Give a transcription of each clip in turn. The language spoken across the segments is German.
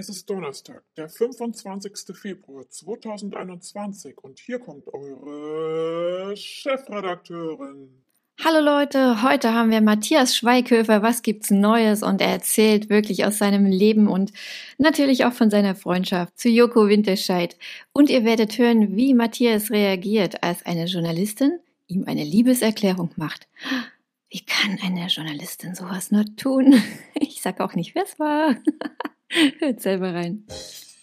Es ist Donnerstag, der 25. Februar 2021 und hier kommt eure Chefredakteurin. Hallo Leute, heute haben wir Matthias Schweighöfer. Was gibt's Neues? Und er erzählt wirklich aus seinem Leben und natürlich auch von seiner Freundschaft zu Joko Winterscheid. Und ihr werdet hören, wie Matthias reagiert, als eine Journalistin ihm eine Liebeserklärung macht. Wie kann eine Journalistin sowas nur tun? Ich sag auch nicht, wer es war. Hört selber rein.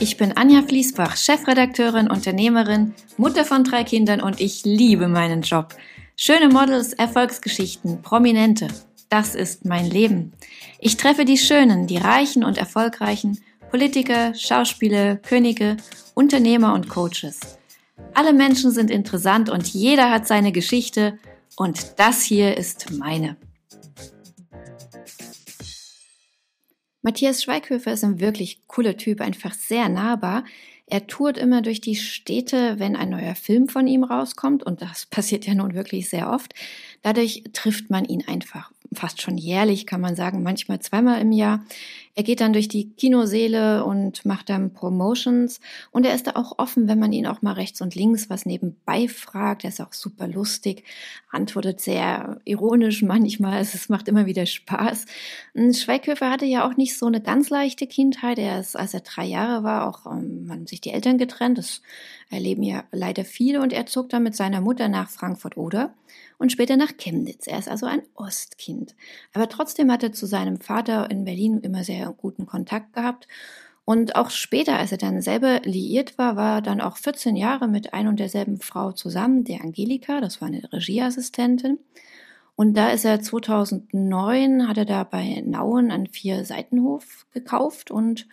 Ich bin Anja Fließbach, Chefredakteurin, Unternehmerin, Mutter von drei Kindern und ich liebe meinen Job. Schöne Models, Erfolgsgeschichten, Prominente. Das ist mein Leben. Ich treffe die Schönen, die Reichen und Erfolgreichen, Politiker, Schauspieler, Könige, Unternehmer und Coaches. Alle Menschen sind interessant und jeder hat seine Geschichte und das hier ist meine. Matthias Schweighöfer ist ein wirklich cooler Typ, einfach sehr nahbar. Er tourt immer durch die Städte, wenn ein neuer Film von ihm rauskommt, und das passiert ja nun wirklich sehr oft. Dadurch trifft man ihn einfach fast schon jährlich, kann man sagen, manchmal zweimal im Jahr. Er geht dann durch die Kinoseele und macht dann Promotions und er ist da auch offen, wenn man ihn auch mal rechts und links was nebenbei fragt. Er ist auch super lustig, antwortet sehr ironisch manchmal. Es macht immer wieder Spaß. Schweighöfer hatte ja auch nicht so eine ganz leichte Kindheit. Er ist, als er drei Jahre war, auch ähm, haben sich die Eltern getrennt. Das erleben ja leider viele und er zog dann mit seiner Mutter nach Frankfurt-Oder und später nach Chemnitz. Er ist also ein Ostkind. Aber trotzdem hat er zu seinem Vater in Berlin immer sehr guten Kontakt gehabt. Und auch später, als er dann selber liiert war, war er dann auch 14 Jahre mit ein und derselben Frau zusammen, der Angelika, das war eine Regieassistentin. Und da ist er 2009, hat er da bei Nauen einen Vier-Seitenhof gekauft und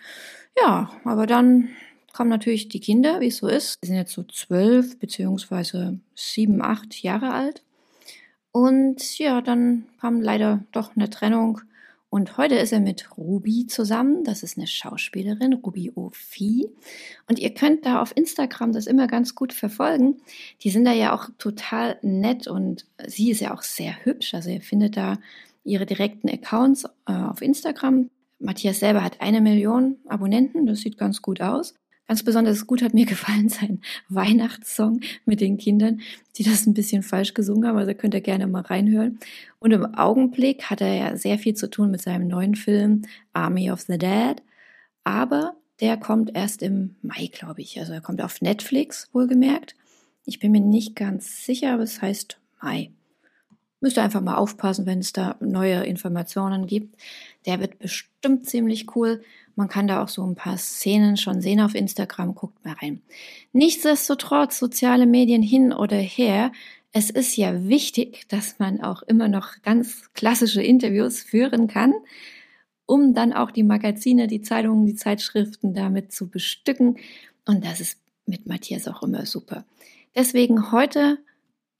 ja, aber dann kommen natürlich die Kinder, wie es so ist. Sie sind jetzt so zwölf beziehungsweise sieben, acht Jahre alt. Und ja, dann kam leider doch eine Trennung. Und heute ist er mit Ruby zusammen. Das ist eine Schauspielerin, Ruby Ophi. Und ihr könnt da auf Instagram das immer ganz gut verfolgen. Die sind da ja auch total nett und sie ist ja auch sehr hübsch. Also ihr findet da ihre direkten Accounts äh, auf Instagram. Matthias selber hat eine Million Abonnenten. Das sieht ganz gut aus. Ganz besonders gut hat mir gefallen sein Weihnachtssong mit den Kindern, die das ein bisschen falsch gesungen haben. Also könnt ihr gerne mal reinhören. Und im Augenblick hat er ja sehr viel zu tun mit seinem neuen Film Army of the Dead. Aber der kommt erst im Mai, glaube ich. Also er kommt auf Netflix, wohlgemerkt. Ich bin mir nicht ganz sicher, aber es heißt Mai. Müsst ihr einfach mal aufpassen, wenn es da neue Informationen gibt. Der wird bestimmt ziemlich cool. Man kann da auch so ein paar Szenen schon sehen auf Instagram, guckt mal rein. Nichtsdestotrotz, soziale Medien hin oder her, es ist ja wichtig, dass man auch immer noch ganz klassische Interviews führen kann, um dann auch die Magazine, die Zeitungen, die Zeitschriften damit zu bestücken. Und das ist mit Matthias auch immer super. Deswegen heute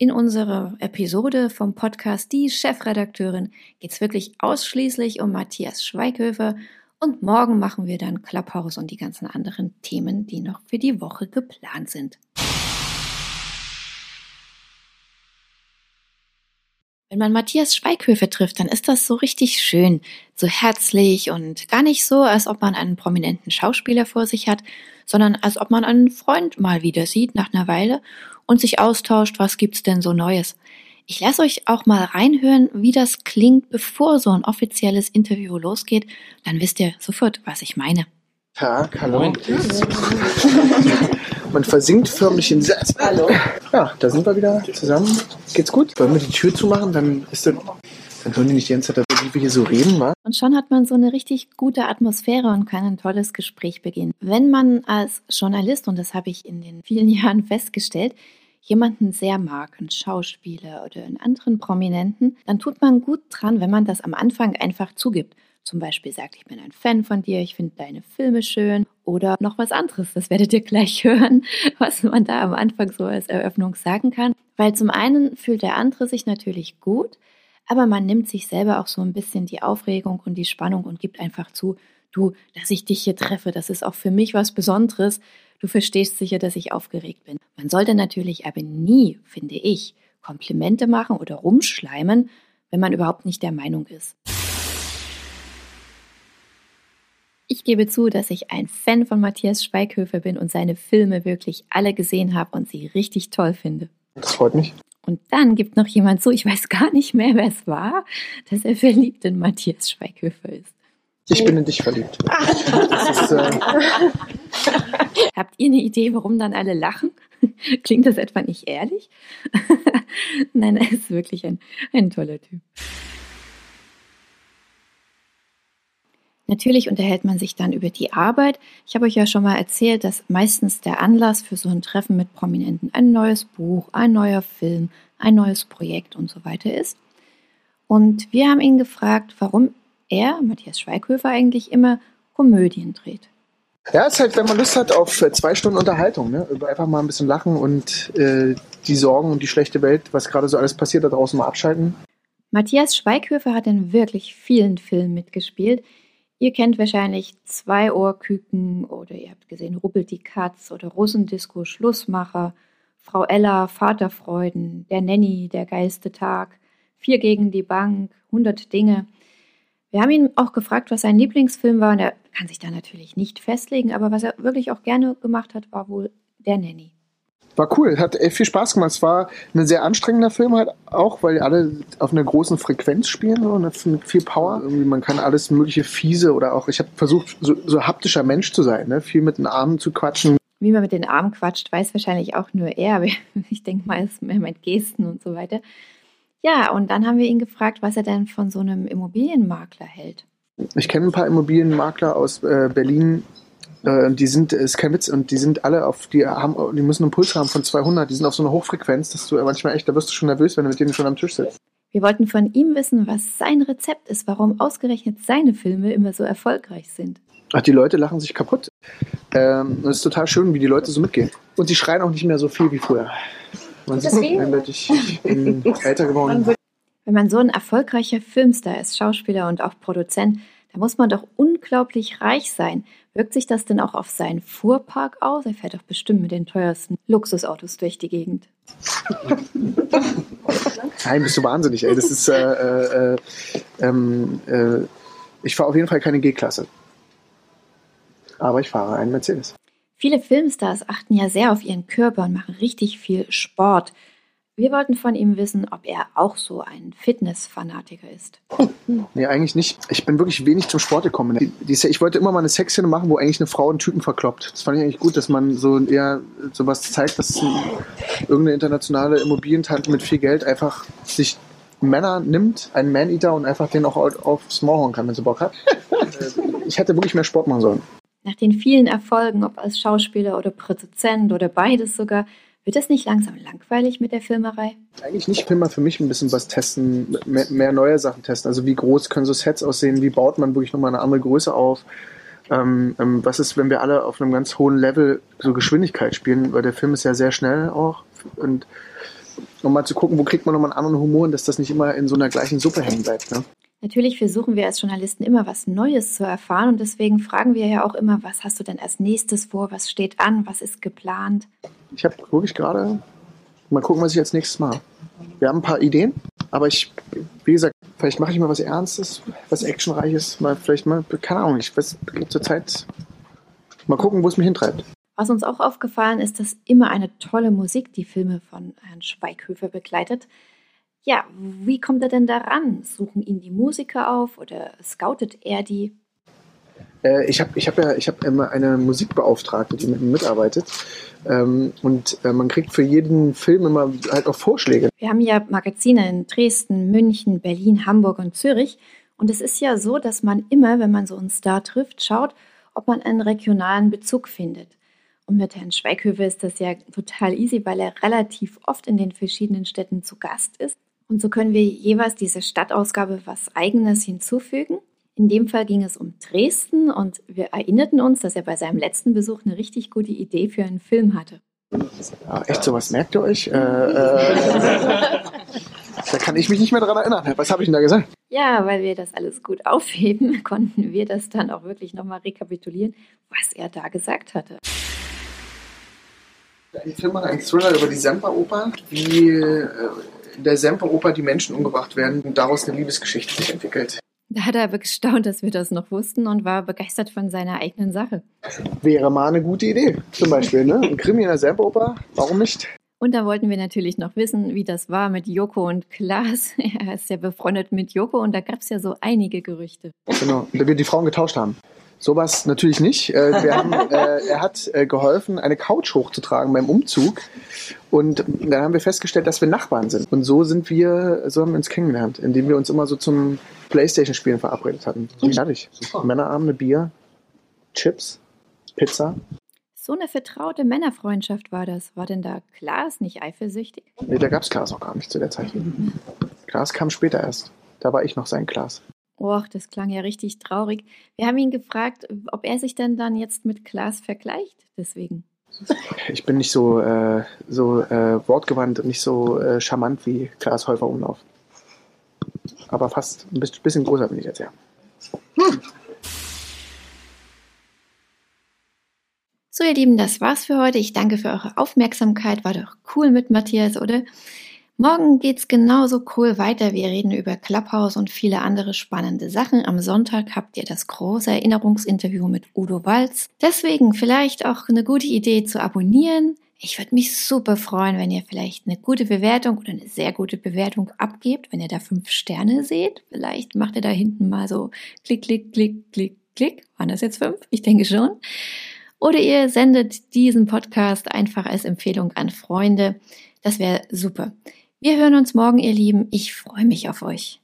in unserer Episode vom Podcast Die Chefredakteurin geht es wirklich ausschließlich um Matthias Schweighöfer und morgen machen wir dann Clubhouse und die ganzen anderen Themen, die noch für die Woche geplant sind. Wenn man Matthias Schweighöfer trifft, dann ist das so richtig schön, so herzlich und gar nicht so, als ob man einen prominenten Schauspieler vor sich hat, sondern als ob man einen Freund mal wieder sieht nach einer Weile und sich austauscht, was gibt's denn so Neues. Ich lasse euch auch mal reinhören, wie das klingt, bevor so ein offizielles Interview losgeht. Dann wisst ihr sofort, was ich meine. Tag, hallo. Man versinkt förmlich in Satz. Hallo. Ja, da sind wir wieder zusammen. Geht's gut? Wollen wir die Tür zumachen? Dann ist das, dann hören die nicht die ganze Zeit, wie wir hier so reden, wa? Und schon hat man so eine richtig gute Atmosphäre und kann ein tolles Gespräch beginnen. Wenn man als Journalist, und das habe ich in den vielen Jahren festgestellt, jemanden sehr mag, einen Schauspieler oder einen anderen Prominenten, dann tut man gut dran, wenn man das am Anfang einfach zugibt. Zum Beispiel sagt, ich bin ein Fan von dir, ich finde deine Filme schön oder noch was anderes. Das werdet ihr gleich hören, was man da am Anfang so als Eröffnung sagen kann. Weil zum einen fühlt der andere sich natürlich gut, aber man nimmt sich selber auch so ein bisschen die Aufregung und die Spannung und gibt einfach zu, du, dass ich dich hier treffe, das ist auch für mich was Besonderes. Du verstehst sicher, dass ich aufgeregt bin. Man sollte natürlich aber nie, finde ich, Komplimente machen oder rumschleimen, wenn man überhaupt nicht der Meinung ist. Ich gebe zu, dass ich ein Fan von Matthias Schweighöfer bin und seine Filme wirklich alle gesehen habe und sie richtig toll finde. Das freut mich. Und dann gibt noch jemand zu, ich weiß gar nicht mehr, wer es war, dass er verliebt in Matthias Schweighöfer ist. Ich bin in dich verliebt. Das ist, äh, Habt ihr eine Idee, warum dann alle lachen? Klingt das etwa nicht ehrlich? Nein, er ist wirklich ein, ein toller Typ. Natürlich unterhält man sich dann über die Arbeit. Ich habe euch ja schon mal erzählt, dass meistens der Anlass für so ein Treffen mit Prominenten ein neues Buch, ein neuer Film, ein neues Projekt und so weiter ist. Und wir haben ihn gefragt, warum er, Matthias Schweighöfer, eigentlich immer Komödien dreht. Ja, ist halt, wenn man Lust hat auf äh, zwei Stunden Unterhaltung, ne? Einfach mal ein bisschen lachen und äh, die Sorgen und die schlechte Welt, was gerade so alles passiert, da draußen mal abschalten. Matthias Schweighöfer hat in wirklich vielen Filmen mitgespielt. Ihr kennt wahrscheinlich Zwei Ohrküken oder ihr habt gesehen Rubbelt die Katz oder Russendisco Schlussmacher, Frau Ella, Vaterfreuden, Der Nanny, Der geilste Tag, Vier gegen die Bank, 100 Dinge. Wir haben ihn auch gefragt, was sein Lieblingsfilm war und er kann sich da natürlich nicht festlegen, aber was er wirklich auch gerne gemacht hat, war wohl Der Nanny. War cool, hat viel Spaß gemacht. Es war ein sehr anstrengender Film halt auch, weil alle auf einer großen Frequenz spielen so, mit viel Power. Irgendwie man kann alles mögliche fiese oder auch, ich habe versucht, so, so haptischer Mensch zu sein, ne? viel mit den Armen zu quatschen. Wie man mit den Armen quatscht, weiß wahrscheinlich auch nur er, ich denke mal, es ist mehr mit Gesten und so weiter. Ja, und dann haben wir ihn gefragt, was er denn von so einem Immobilienmakler hält. Ich kenne ein paar Immobilienmakler aus äh, Berlin, äh, die sind, ist kein Witz, und die sind alle auf, die haben, die müssen einen Puls haben von 200, die sind auf so einer Hochfrequenz, dass du manchmal echt, da wirst du schon nervös, wenn du mit denen schon am Tisch sitzt. Wir wollten von ihm wissen, was sein Rezept ist, warum ausgerechnet seine Filme immer so erfolgreich sind. Ach, die Leute lachen sich kaputt. Ähm, es ist total schön, wie die Leute so mitgehen. Und sie schreien auch nicht mehr so viel wie früher. Man Ist sieht eindeutig, ich bin älter geworden. Wenn man so ein erfolgreicher Filmstar ist, Schauspieler und auch Produzent, da muss man doch unglaublich reich sein. Wirkt sich das denn auch auf seinen Fuhrpark aus? Er fährt doch bestimmt mit den teuersten Luxusautos durch die Gegend. Nein, bist du wahnsinnig, ey. Das ist, äh, äh, äh, ähm, äh, ich fahre auf jeden Fall keine G-Klasse. Aber ich fahre einen Mercedes. Viele Filmstars achten ja sehr auf ihren Körper und machen richtig viel Sport. Wir wollten von ihm wissen, ob er auch so ein Fitnessfanatiker ist. Nee, eigentlich nicht. Ich bin wirklich wenig zum Sport gekommen. Ich wollte immer mal eine Sexszene machen, wo eigentlich eine Frau einen Typen verkloppt. Das fand ich eigentlich gut, dass man so eher sowas zeigt, dass ein, irgendeine internationale Immobilientante mit viel Geld einfach sich Männer nimmt, einen Man-Eater und einfach den auch aufs Maul hauen kann, wenn sie Bock hat. ich hätte wirklich mehr Sport machen sollen. Nach den vielen Erfolgen, ob als Schauspieler oder Produzent oder beides sogar, wird es nicht langsam langweilig mit der Filmerei? Eigentlich nicht. Ich will mal für mich ein bisschen was testen, mehr, mehr neue Sachen testen. Also wie groß können so Sets aussehen? Wie baut man wirklich nochmal eine andere Größe auf? Ähm, ähm, was ist, wenn wir alle auf einem ganz hohen Level so Geschwindigkeit spielen? Weil der Film ist ja sehr schnell auch. Und um mal zu gucken, wo kriegt man nochmal einen anderen Humor dass das nicht immer in so einer gleichen Suppe hängen bleibt. Ne? Natürlich versuchen wir als Journalisten immer was Neues zu erfahren und deswegen fragen wir ja auch immer, was hast du denn als nächstes vor, was steht an, was ist geplant? Ich habe wirklich gerade mal gucken, was ich als nächstes mache. Wir haben ein paar Ideen, aber ich, wie gesagt, vielleicht mache ich mal was Ernstes, was Actionreiches, mal vielleicht mal, keine Ahnung, ich weiß zur Zeit mal gucken, wo es mich hintreibt. Was uns auch aufgefallen ist, dass immer eine tolle Musik die Filme von Herrn Schweighöfer begleitet. Ja, wie kommt er denn daran? Suchen ihn die Musiker auf oder scoutet er die? Äh, ich habe ich hab ja ich hab immer eine Musikbeauftragte, die mit mir mitarbeitet. Ähm, und äh, man kriegt für jeden Film immer halt auch Vorschläge. Wir haben ja Magazine in Dresden, München, Berlin, Hamburg und Zürich. Und es ist ja so, dass man immer, wenn man so einen Star trifft, schaut, ob man einen regionalen Bezug findet. Und mit Herrn Schweighöfer ist das ja total easy, weil er relativ oft in den verschiedenen Städten zu Gast ist. Und so können wir jeweils diese Stadtausgabe was Eigenes hinzufügen. In dem Fall ging es um Dresden und wir erinnerten uns, dass er bei seinem letzten Besuch eine richtig gute Idee für einen Film hatte. Ja, echt, sowas merkt ihr euch? Äh, äh, da kann ich mich nicht mehr dran erinnern. Was habe ich denn da gesagt? Ja, weil wir das alles gut aufheben, konnten wir das dann auch wirklich nochmal rekapitulieren, was er da gesagt hatte. Ein Film, ein Thriller über die Semperoper, wie äh, in der Semperoper die Menschen umgebracht werden und daraus eine Liebesgeschichte sich entwickelt. Da hat er aber gestaunt, dass wir das noch wussten und war begeistert von seiner eigenen Sache. Wäre mal eine gute Idee, zum Beispiel. Ne? Ein Krimi in der Semperoper, warum nicht? Und da wollten wir natürlich noch wissen, wie das war mit Joko und Klaas. Er ist ja befreundet mit Joko und da gab es ja so einige Gerüchte. Genau, da wir die Frauen getauscht haben. Sowas natürlich nicht. Äh, wir haben, äh, er hat äh, geholfen, eine Couch hochzutragen beim Umzug. Und dann haben wir festgestellt, dass wir Nachbarn sind. Und so sind wir, so haben wir uns kennengelernt, indem wir uns immer so zum Playstation-Spielen verabredet hatten. Und fertig. Männerabende, Bier, Chips, Pizza. So eine vertraute Männerfreundschaft war das. War denn da Klaas nicht eifersüchtig? Nee, da gab es Klaas auch gar nicht zu der Zeit. Klaas kam später erst. Da war ich noch sein Klaas. Och, das klang ja richtig traurig. Wir haben ihn gefragt, ob er sich denn dann jetzt mit Klaas vergleicht. Deswegen. Ich bin nicht so, äh, so äh, wortgewandt und nicht so äh, charmant wie Klaas Häufer Umlauf. Aber fast ein bisschen größer bin ich jetzt, ja. So, ihr Lieben, das war's für heute. Ich danke für eure Aufmerksamkeit. War doch cool mit Matthias, oder? Morgen geht's genauso cool weiter. Wir reden über Clubhouse und viele andere spannende Sachen. Am Sonntag habt ihr das große Erinnerungsinterview mit Udo Walz. Deswegen vielleicht auch eine gute Idee zu abonnieren. Ich würde mich super freuen, wenn ihr vielleicht eine gute Bewertung oder eine sehr gute Bewertung abgebt, wenn ihr da fünf Sterne seht. Vielleicht macht ihr da hinten mal so klick, klick, klick, klick, klick. Waren das jetzt fünf? Ich denke schon. Oder ihr sendet diesen Podcast einfach als Empfehlung an Freunde. Das wäre super. Wir hören uns morgen, ihr Lieben. Ich freue mich auf euch.